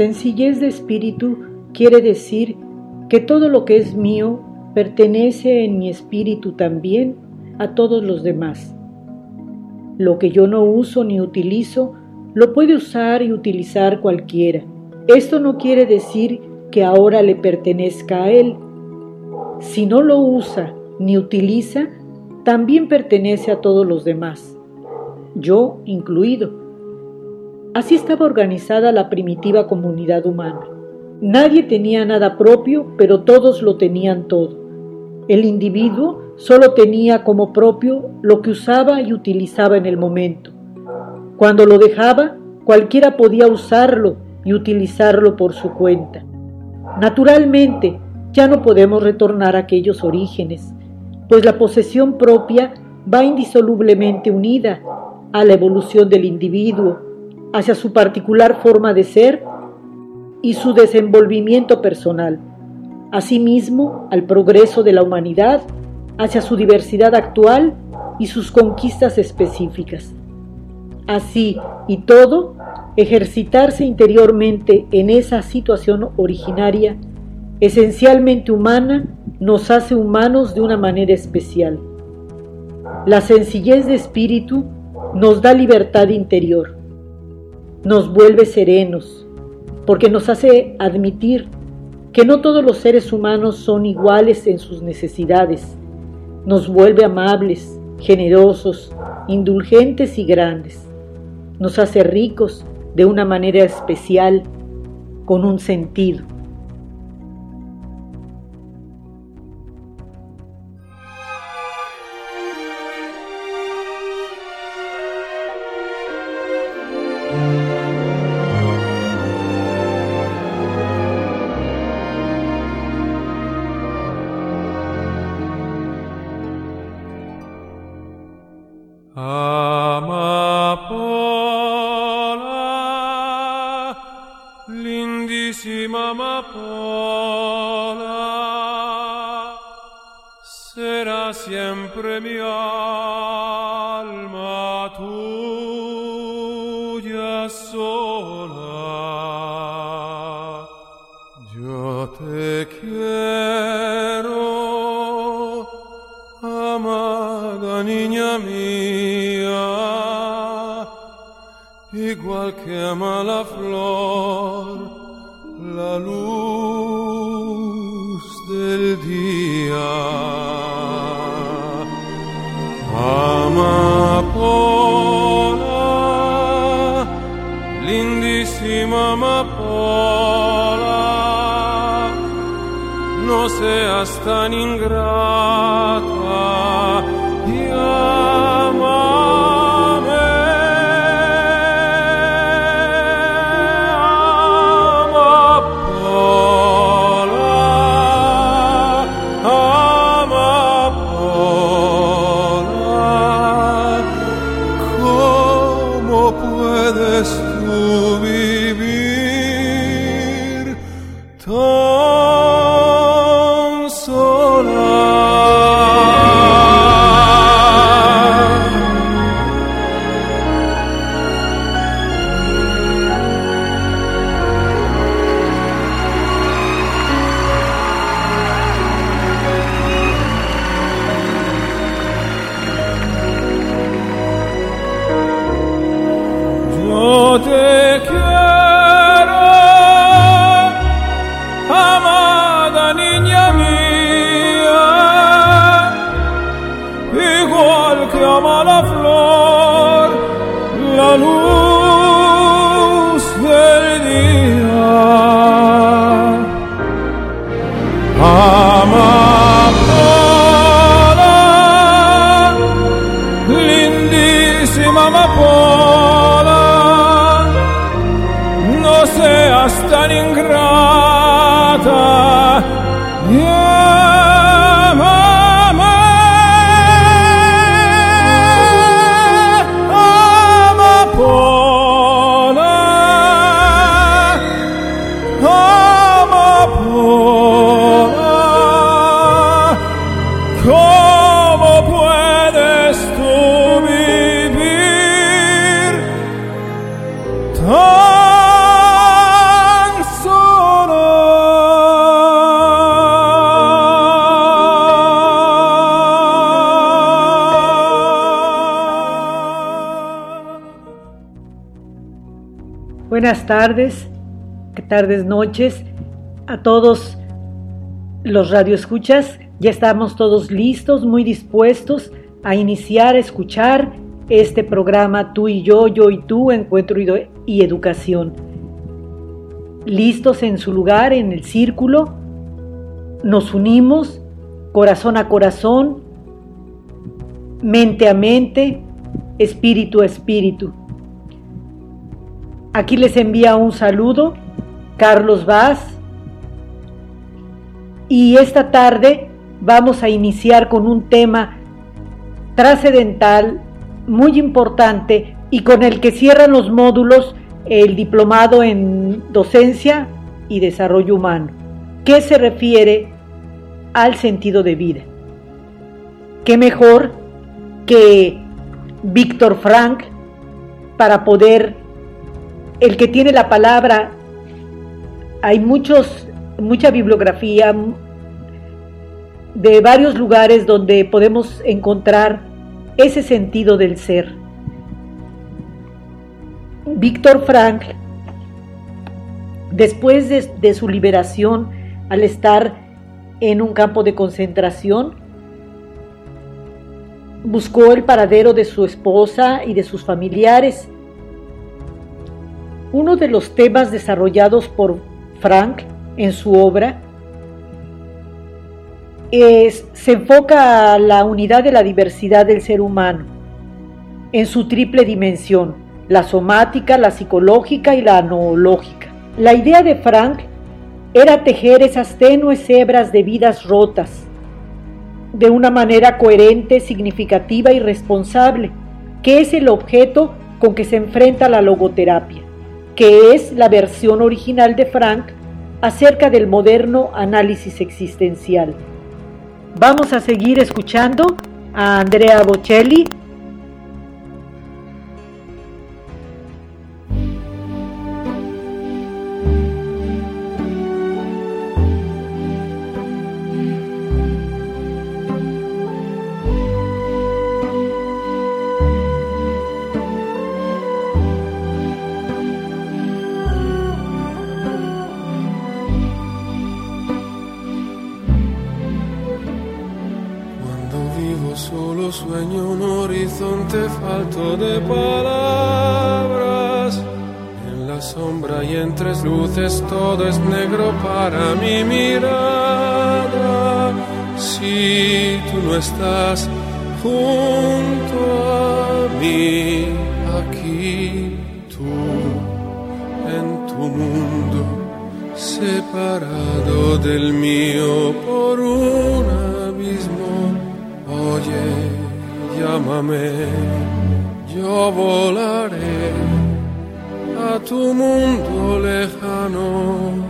Sencillez de espíritu quiere decir que todo lo que es mío pertenece en mi espíritu también a todos los demás. Lo que yo no uso ni utilizo, lo puede usar y utilizar cualquiera. Esto no quiere decir que ahora le pertenezca a él. Si no lo usa ni utiliza, también pertenece a todos los demás, yo incluido. Así estaba organizada la primitiva comunidad humana. Nadie tenía nada propio, pero todos lo tenían todo. El individuo solo tenía como propio lo que usaba y utilizaba en el momento. Cuando lo dejaba, cualquiera podía usarlo y utilizarlo por su cuenta. Naturalmente, ya no podemos retornar a aquellos orígenes, pues la posesión propia va indisolublemente unida a la evolución del individuo hacia su particular forma de ser y su desenvolvimiento personal, asimismo al progreso de la humanidad hacia su diversidad actual y sus conquistas específicas. Así y todo, ejercitarse interiormente en esa situación originaria, esencialmente humana, nos hace humanos de una manera especial. La sencillez de espíritu nos da libertad interior nos vuelve serenos, porque nos hace admitir que no todos los seres humanos son iguales en sus necesidades, nos vuelve amables, generosos, indulgentes y grandes, nos hace ricos de una manera especial, con un sentido. Amapola, lindissima amapola, sarà sempre mia. me la flor, la luz del día. Amapola, lindísima amapola, no seas tan ingrata Buenas tardes, tardes, noches a todos los radioescuchas. Ya estamos todos listos, muy dispuestos a iniciar a escuchar este programa Tú y yo, yo y tú, Encuentro y Educación. Listos en su lugar, en el círculo, nos unimos corazón a corazón, mente a mente, espíritu a espíritu Aquí les envía un saludo Carlos Vaz y esta tarde vamos a iniciar con un tema trascendental, muy importante y con el que cierran los módulos el diplomado en docencia y desarrollo humano, que se refiere al sentido de vida. ¿Qué mejor que Víctor Frank para poder el que tiene la palabra, hay muchos, mucha bibliografía de varios lugares donde podemos encontrar ese sentido del ser. Víctor Frank, después de, de su liberación, al estar en un campo de concentración, buscó el paradero de su esposa y de sus familiares uno de los temas desarrollados por Frank en su obra es, se enfoca a la unidad de la diversidad del ser humano en su triple dimensión, la somática, la psicológica y la noológica. La idea de Frank era tejer esas tenues hebras de vidas rotas de una manera coherente, significativa y responsable, que es el objeto con que se enfrenta la logoterapia que es la versión original de Frank acerca del moderno análisis existencial. Vamos a seguir escuchando a Andrea Bocelli estás junto a mí, aquí tú en tu mundo, separado del mío por un abismo. Oye, llámame, yo volaré a tu mundo lejano.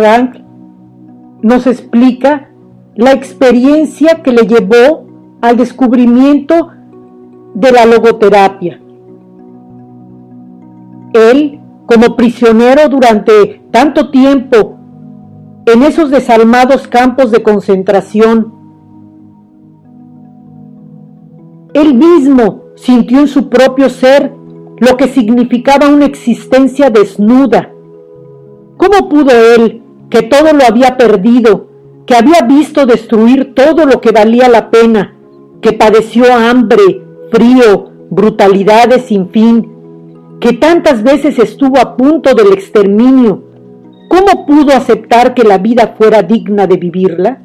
Frank nos explica la experiencia que le llevó al descubrimiento de la logoterapia. Él, como prisionero durante tanto tiempo en esos desalmados campos de concentración, él mismo sintió en su propio ser lo que significaba una existencia desnuda. ¿Cómo pudo él, que todo lo había perdido, que había visto destruir todo lo que valía la pena, que padeció hambre, frío, brutalidades sin fin, que tantas veces estuvo a punto del exterminio, ¿cómo pudo aceptar que la vida fuera digna de vivirla?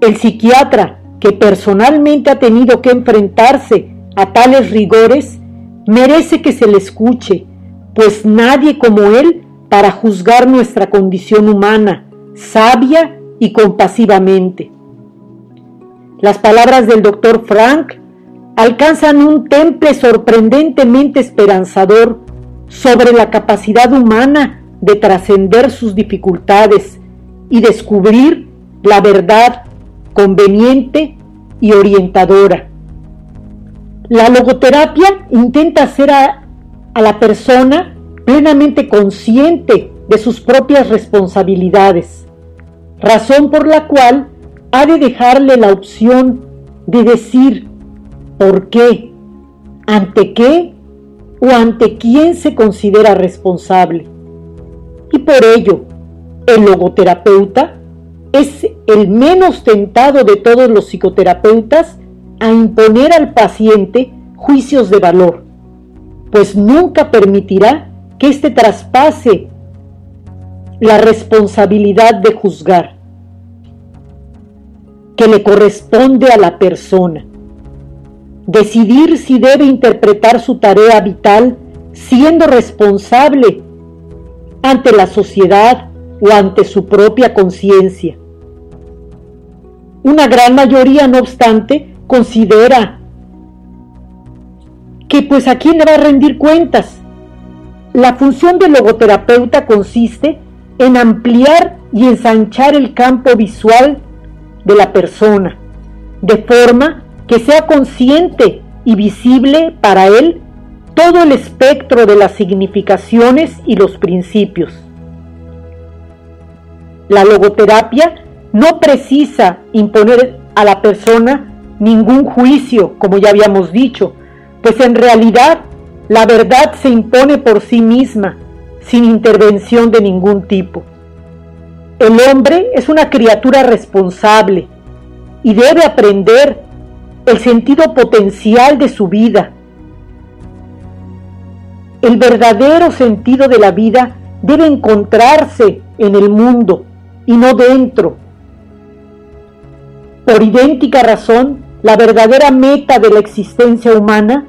El psiquiatra, que personalmente ha tenido que enfrentarse a tales rigores, merece que se le escuche, pues nadie como él para juzgar nuestra condición humana, sabia y compasivamente. Las palabras del doctor Frank alcanzan un temple sorprendentemente esperanzador sobre la capacidad humana de trascender sus dificultades y descubrir la verdad conveniente y orientadora. La logoterapia intenta hacer a, a la persona plenamente consciente de sus propias responsabilidades, razón por la cual ha de dejarle la opción de decir por qué, ante qué o ante quién se considera responsable. Y por ello, el logoterapeuta es el menos tentado de todos los psicoterapeutas a imponer al paciente juicios de valor, pues nunca permitirá que éste traspase la responsabilidad de juzgar, que le corresponde a la persona. Decidir si debe interpretar su tarea vital siendo responsable ante la sociedad o ante su propia conciencia. Una gran mayoría, no obstante, considera que pues a quién le va a rendir cuentas. La función del logoterapeuta consiste en ampliar y ensanchar el campo visual de la persona, de forma que sea consciente y visible para él todo el espectro de las significaciones y los principios. La logoterapia no precisa imponer a la persona ningún juicio, como ya habíamos dicho, pues en realidad la verdad se impone por sí misma, sin intervención de ningún tipo. El hombre es una criatura responsable y debe aprender el sentido potencial de su vida. El verdadero sentido de la vida debe encontrarse en el mundo y no dentro. Por idéntica razón, la verdadera meta de la existencia humana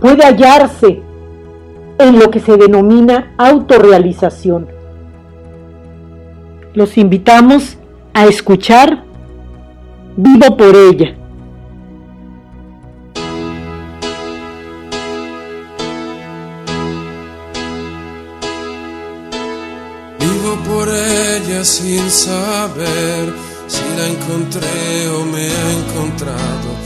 puede hallarse en lo que se denomina autorrealización. Los invitamos a escuchar Vivo por ella. Vivo por ella sin saber si la encontré o me ha encontrado.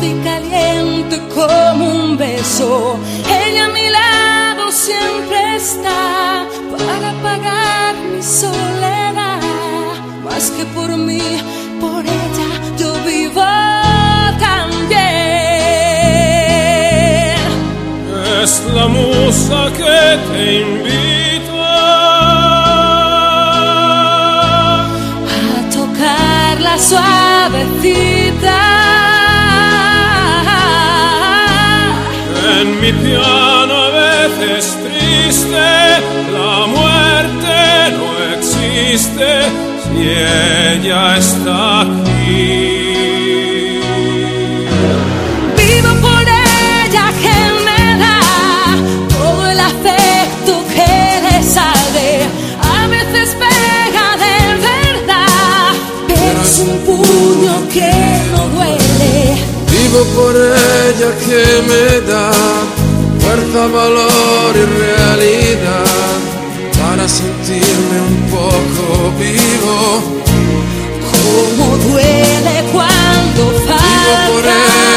dulce y caliente como un beso. Ella a mi lado siempre está para pagar mi soledad. Más que por mí, por ella yo vivo también. Es la musa que te invita a tocar la suavecita. Piano a veces triste. La muerte no existe si ella está aquí. Vivo por ella que me da todo el afecto que le sale. A veces pega de verdad, pero es un puño que no duele. Vivo por ella que me da fuerza, valor y realidad para sentirme un poco vivo. Cómo duele cuando Vivo por falta.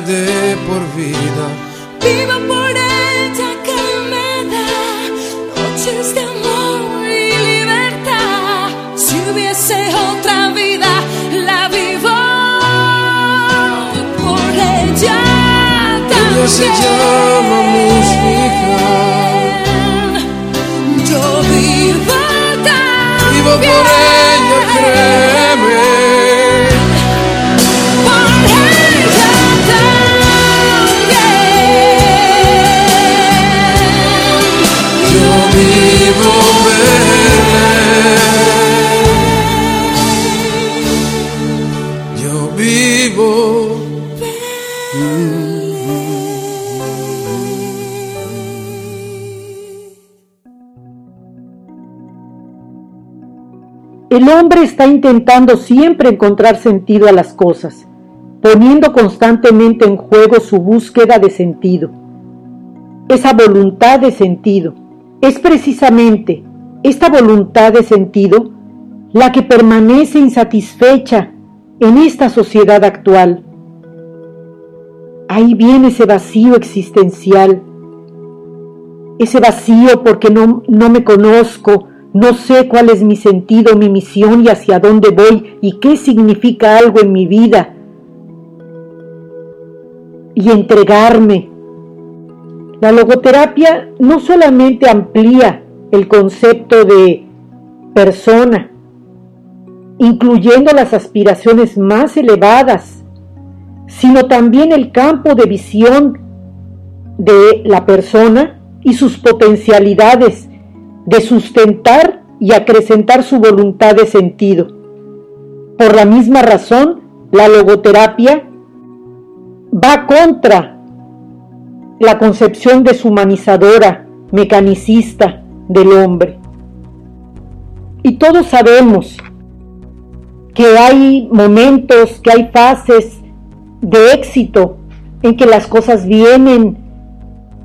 De por vida. Vivo por ella que me da noches de amor y libertad. Si hubiese otra vida, la vivo por ella. Ella se llama música. Hombre está intentando siempre encontrar sentido a las cosas, poniendo constantemente en juego su búsqueda de sentido. Esa voluntad de sentido es precisamente esta voluntad de sentido la que permanece insatisfecha en esta sociedad actual. Ahí viene ese vacío existencial, ese vacío porque no, no me conozco, no sé cuál es mi sentido, mi misión y hacia dónde voy y qué significa algo en mi vida. Y entregarme. La logoterapia no solamente amplía el concepto de persona, incluyendo las aspiraciones más elevadas, sino también el campo de visión de la persona y sus potencialidades de sustentar y acrecentar su voluntad de sentido. Por la misma razón, la logoterapia va contra la concepción deshumanizadora, mecanicista del hombre. Y todos sabemos que hay momentos, que hay fases de éxito en que las cosas vienen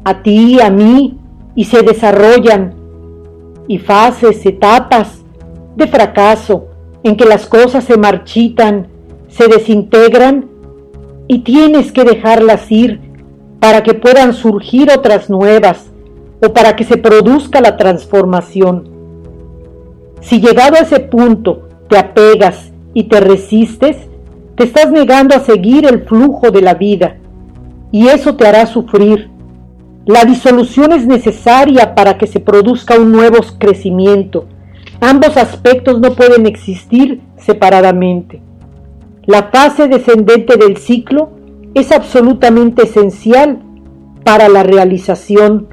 a ti, a mí, y se desarrollan y fases, etapas de fracaso en que las cosas se marchitan, se desintegran y tienes que dejarlas ir para que puedan surgir otras nuevas o para que se produzca la transformación. Si llegado a ese punto te apegas y te resistes, te estás negando a seguir el flujo de la vida y eso te hará sufrir la disolución es necesaria para que se produzca un nuevo crecimiento. Ambos aspectos no pueden existir separadamente. La fase descendente del ciclo es absolutamente esencial para la realización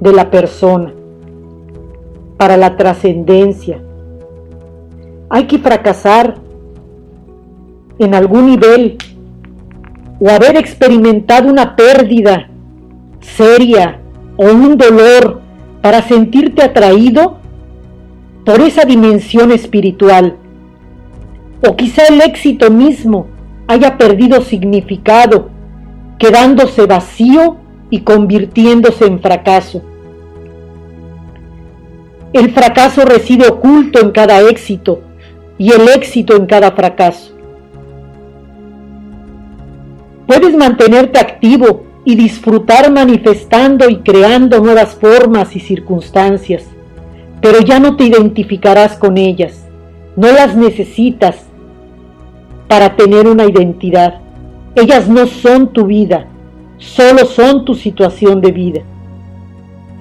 de la persona, para la trascendencia. Hay que fracasar en algún nivel o haber experimentado una pérdida seria o un dolor para sentirte atraído por esa dimensión espiritual. O quizá el éxito mismo haya perdido significado, quedándose vacío y convirtiéndose en fracaso. El fracaso reside oculto en cada éxito y el éxito en cada fracaso. Puedes mantenerte activo y disfrutar manifestando y creando nuevas formas y circunstancias, pero ya no te identificarás con ellas, no las necesitas para tener una identidad. Ellas no son tu vida, solo son tu situación de vida.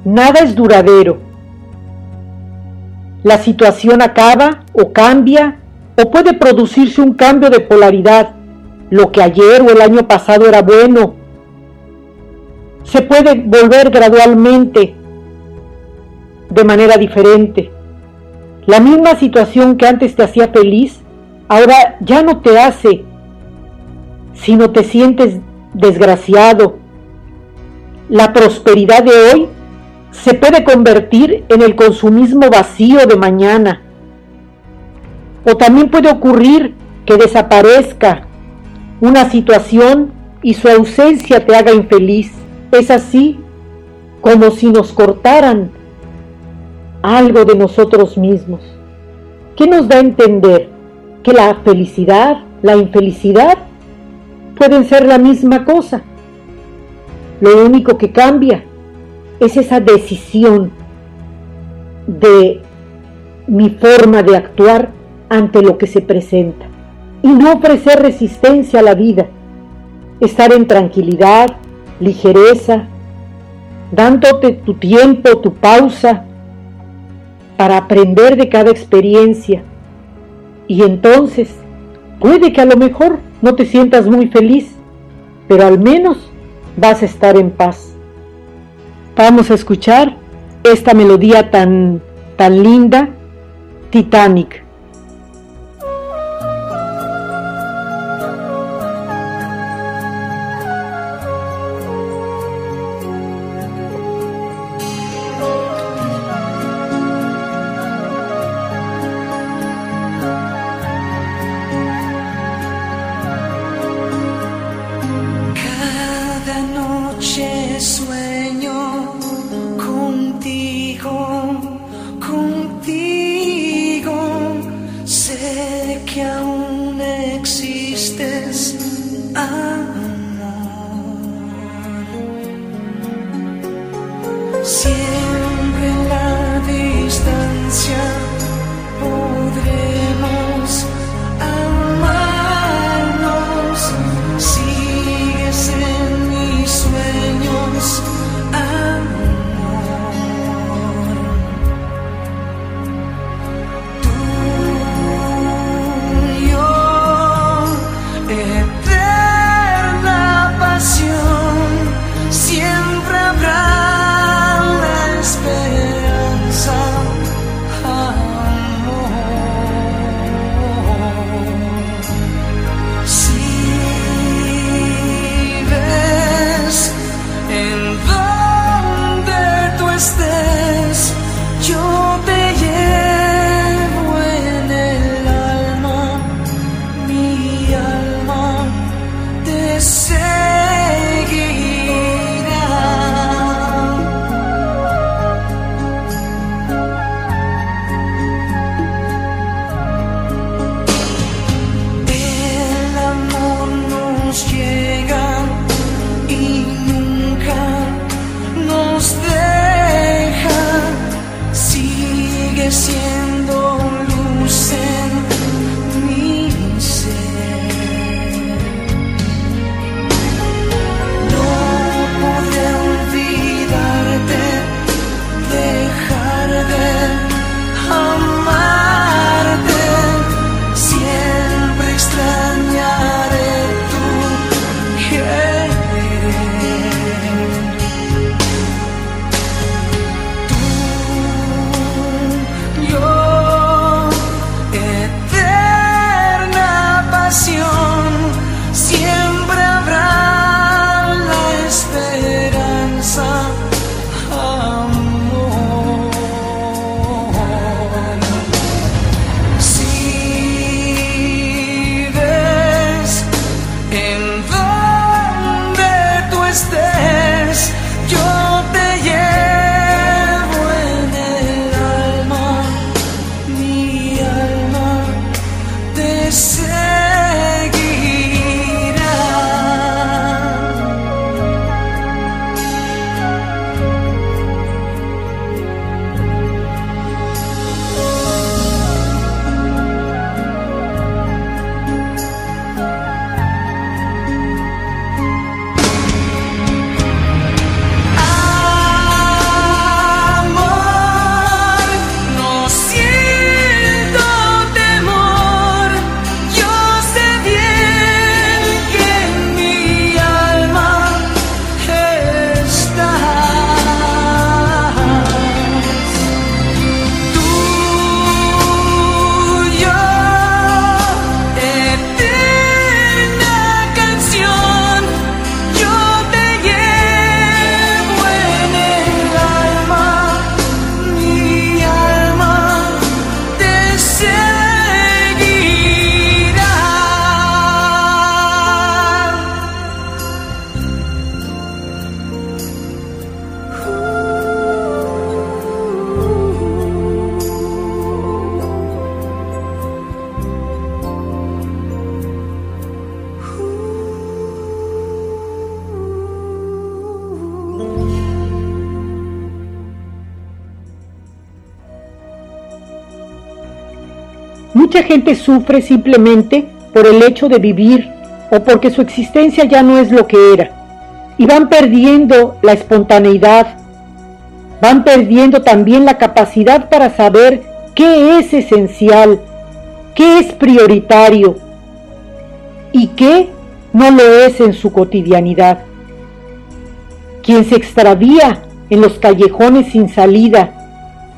Nada es duradero. La situación acaba o cambia o puede producirse un cambio de polaridad. Lo que ayer o el año pasado era bueno se puede volver gradualmente de manera diferente. La misma situación que antes te hacía feliz, ahora ya no te hace, sino te sientes desgraciado. La prosperidad de hoy se puede convertir en el consumismo vacío de mañana. O también puede ocurrir que desaparezca una situación y su ausencia te haga infeliz. Es así como si nos cortaran algo de nosotros mismos. ¿Qué nos da a entender? Que la felicidad, la infelicidad pueden ser la misma cosa. Lo único que cambia es esa decisión de mi forma de actuar ante lo que se presenta y no ofrecer resistencia a la vida, estar en tranquilidad, ligereza, dándote tu tiempo, tu pausa para aprender de cada experiencia. Y entonces, puede que a lo mejor no te sientas muy feliz, pero al menos vas a estar en paz. Vamos a escuchar esta melodía tan, tan linda, Titanic. noche sueño contigo, contigo, sé que aún Mucha gente sufre simplemente por el hecho de vivir o porque su existencia ya no es lo que era. Y van perdiendo la espontaneidad, van perdiendo también la capacidad para saber qué es esencial, qué es prioritario y qué no lo es en su cotidianidad. Quien se extravía en los callejones sin salida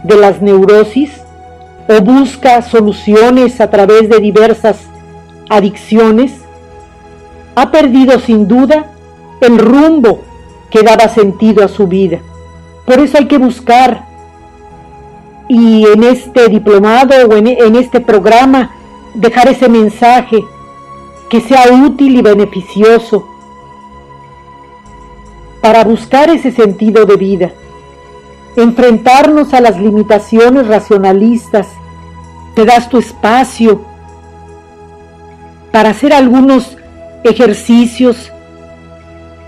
de las neurosis o busca soluciones a través de diversas adicciones, ha perdido sin duda el rumbo que daba sentido a su vida. Por eso hay que buscar y en este diplomado o en, este programa dejar ese mensaje que sea útil y beneficioso para buscar ese sentido de vida enfrentarnos a las limitaciones racionalistas, te das tu espacio para hacer algunos ejercicios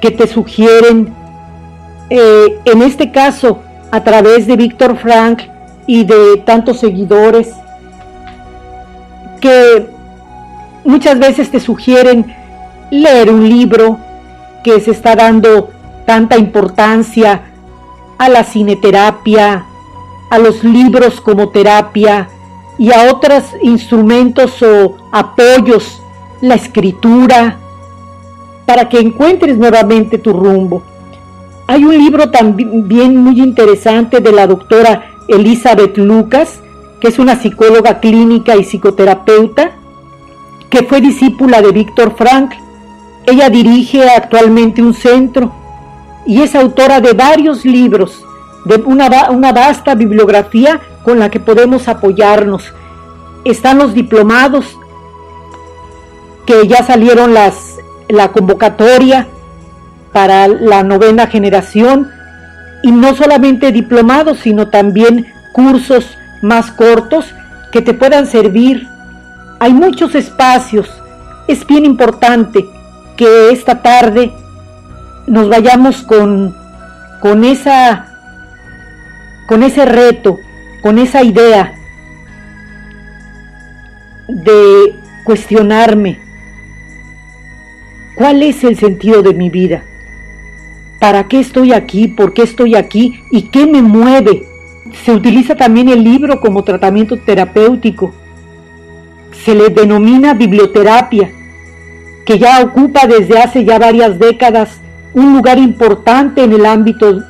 que te sugieren, eh, en este caso a través de Víctor Frank y de tantos seguidores, que muchas veces te sugieren leer un libro que se está dando tanta importancia a la cineterapia, a los libros como terapia y a otros instrumentos o apoyos, la escritura, para que encuentres nuevamente tu rumbo. Hay un libro también muy interesante de la doctora Elizabeth Lucas, que es una psicóloga clínica y psicoterapeuta, que fue discípula de Víctor Frank. Ella dirige actualmente un centro y es autora de varios libros, de una, una vasta bibliografía con la que podemos apoyarnos. Están los diplomados, que ya salieron las, la convocatoria para la novena generación, y no solamente diplomados, sino también cursos más cortos que te puedan servir. Hay muchos espacios. Es bien importante que esta tarde nos vayamos con, con, esa, con ese reto, con esa idea de cuestionarme cuál es el sentido de mi vida, para qué estoy aquí, por qué estoy aquí y qué me mueve. Se utiliza también el libro como tratamiento terapéutico. Se le denomina biblioterapia, que ya ocupa desde hace ya varias décadas un lugar importante en el ámbito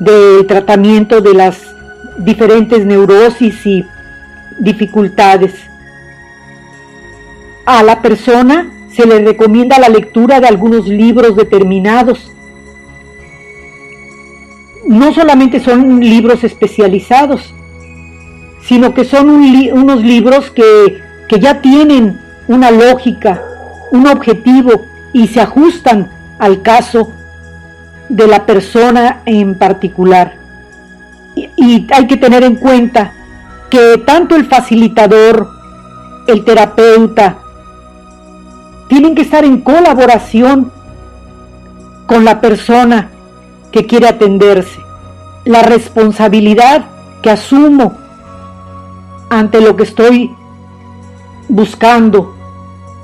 de tratamiento de las diferentes neurosis y dificultades. A la persona se le recomienda la lectura de algunos libros determinados. No solamente son libros especializados, sino que son unos libros que, que ya tienen una lógica, un objetivo y se ajustan al caso de la persona en particular. Y, hay que tener en cuenta que tanto el facilitador, el terapeuta, tienen que estar en colaboración con la persona que quiere atenderse. La responsabilidad que asumo ante lo que estoy buscando.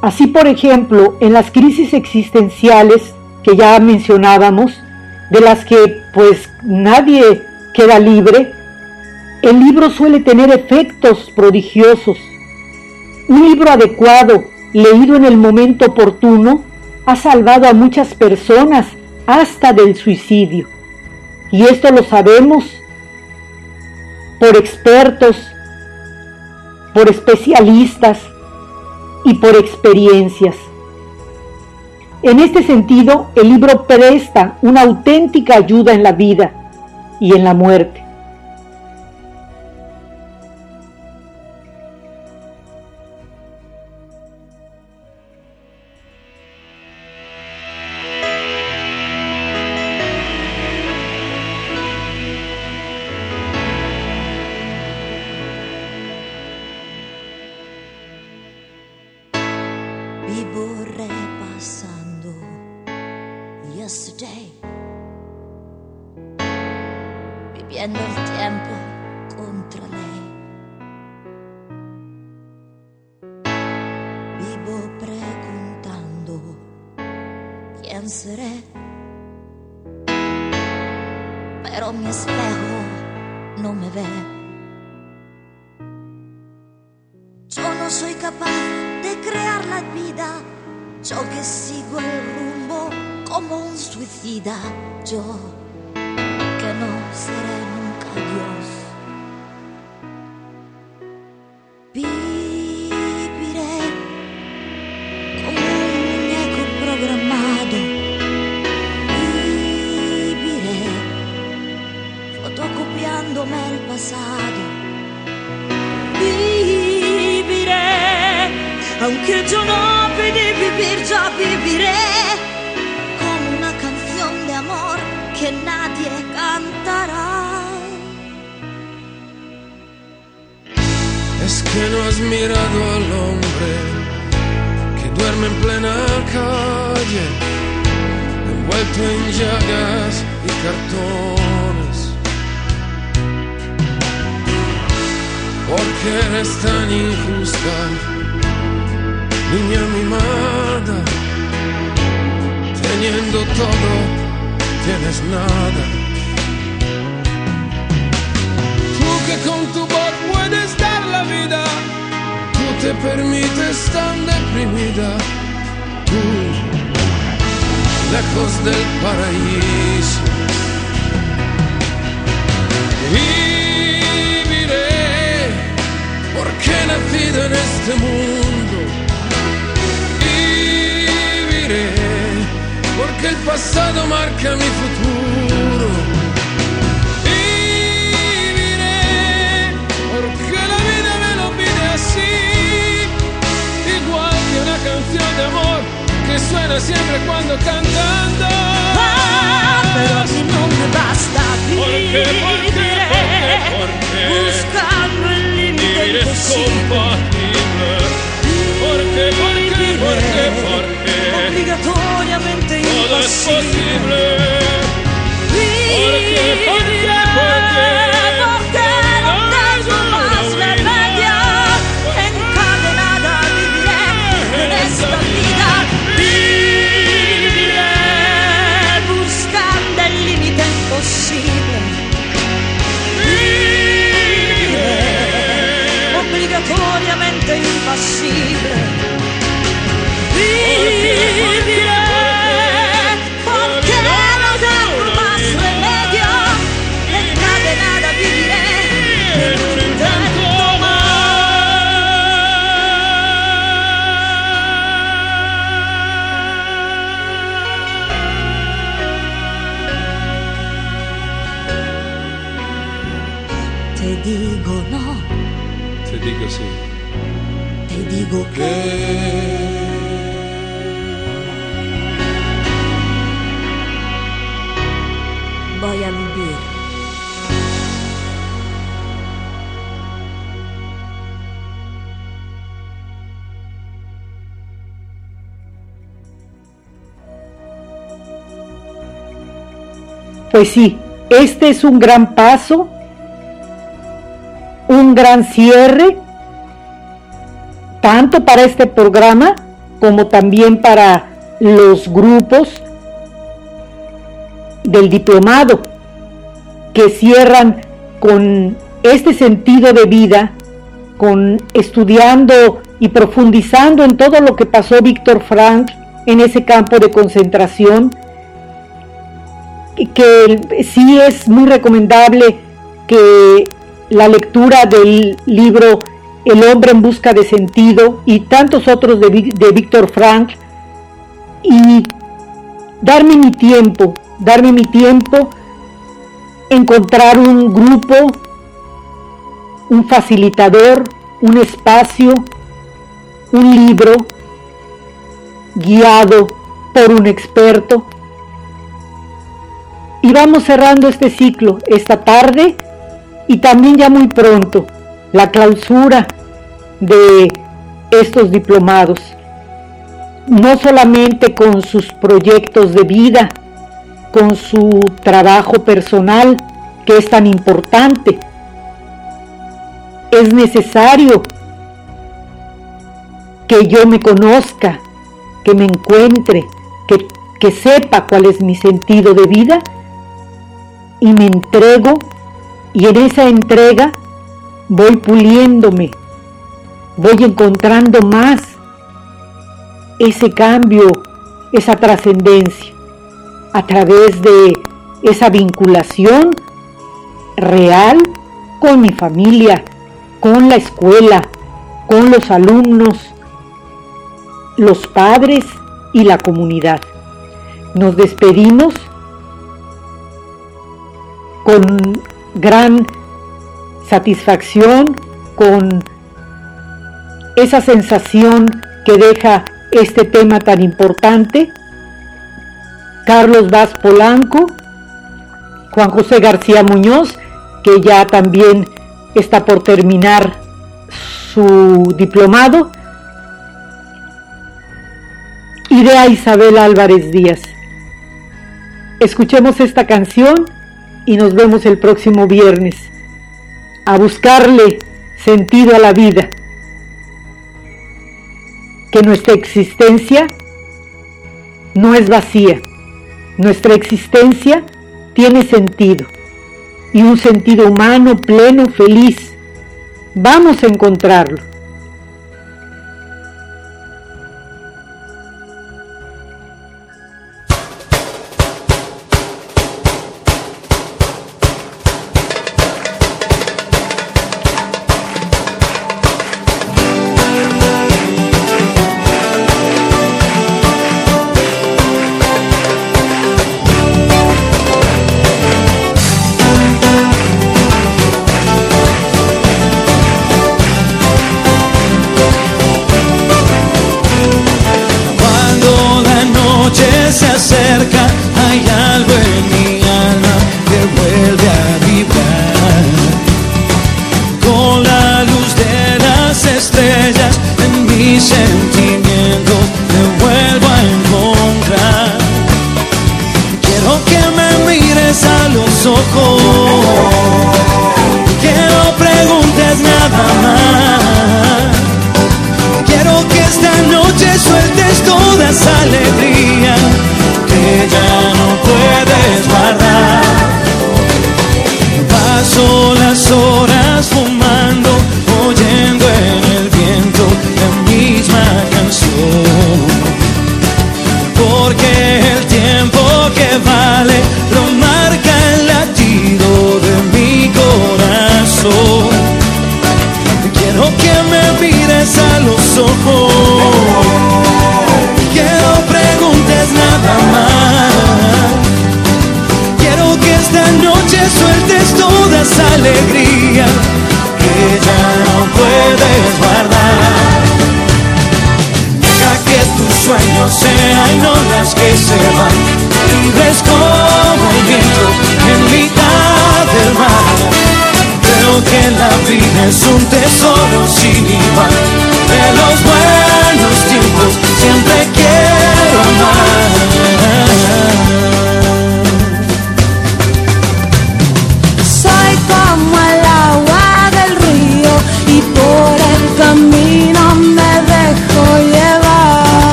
Así, por ejemplo, en las crisis existenciales que ya mencionábamos, de las que pues nadie queda libre, el libro suele tener efectos prodigiosos. Un libro adecuado, leído en el momento oportuno, ha salvado a muchas personas hasta del suicidio. Y esto lo sabemos por expertos, por especialistas y por experiencias. En este sentido, el libro presta una auténtica ayuda en la vida y en la muerte. Venceré. Pero mi espejo no me ve. Yo no soy capaz de crear la vida, yo que sigo el rumbo como un suicida, yo que no seré nunca Dios. Permites tan deprimida, tú, lejos del paraíso. Viviré, porque he nacido en este mundo. Viviré, porque el pasado marca mi futuro. Canción de amor que suena siempre cuando cantando. Ah, pero a mí no me basta ¿Por qué? ¿Por qué? viviré ¿Por qué? ¿Por qué? buscando el límite Vivir es imposible. compatible. ¿Por qué? ¿Por qué? ¿Por qué? ¿Por qué? Obligatoriamente Todo es imposible. posible. Viviré, Pues sí, este es un gran paso, un gran cierre, tanto para este programa como también para los grupos del diplomado que cierran con este sentido de vida, con estudiando y profundizando en todo lo que pasó Víctor Frank en ese campo de concentración que sí es muy recomendable que la lectura del libro El hombre en busca de sentido y tantos otros de, de Víctor Frank y darme mi tiempo, darme mi tiempo, encontrar un grupo, un facilitador, un espacio, un libro guiado por un experto y vamos cerrando este ciclo esta tarde y también ya muy pronto la clausura de estos diplomados. No solamente con sus proyectos de vida, con su trabajo personal que es tan importante. Es necesario que yo me conozca, que me encuentre, que, que sepa cuál es mi sentido de vida y me entrego y en esa entrega voy puliéndome, voy encontrando más ese cambio, esa trascendencia a través de esa vinculación real con mi familia, con la escuela, con los alumnos, los padres y la comunidad. Nos despedimos con gran satisfacción, con esa sensación que deja este tema tan importante. Carlos Vaz Polanco, Juan José García Muñoz, que ya también está por terminar su diplomado, y de Isabel Álvarez Díaz. Escuchemos esta canción y nos vemos el próximo viernes a buscarle sentido a la vida. Que nuestra existencia no es vacía, nuestra existencia tiene sentido y un sentido humano pleno, feliz. Vamos a encontrarlo.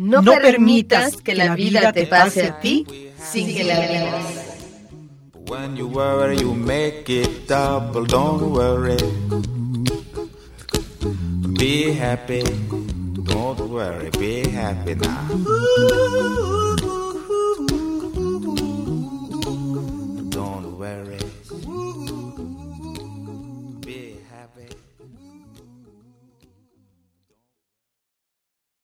Happy. No, permitas que la vida te pase a ti sin que la vivas. When you worry, you make it double, don't worry. Be happy. Don't worry, be happy now.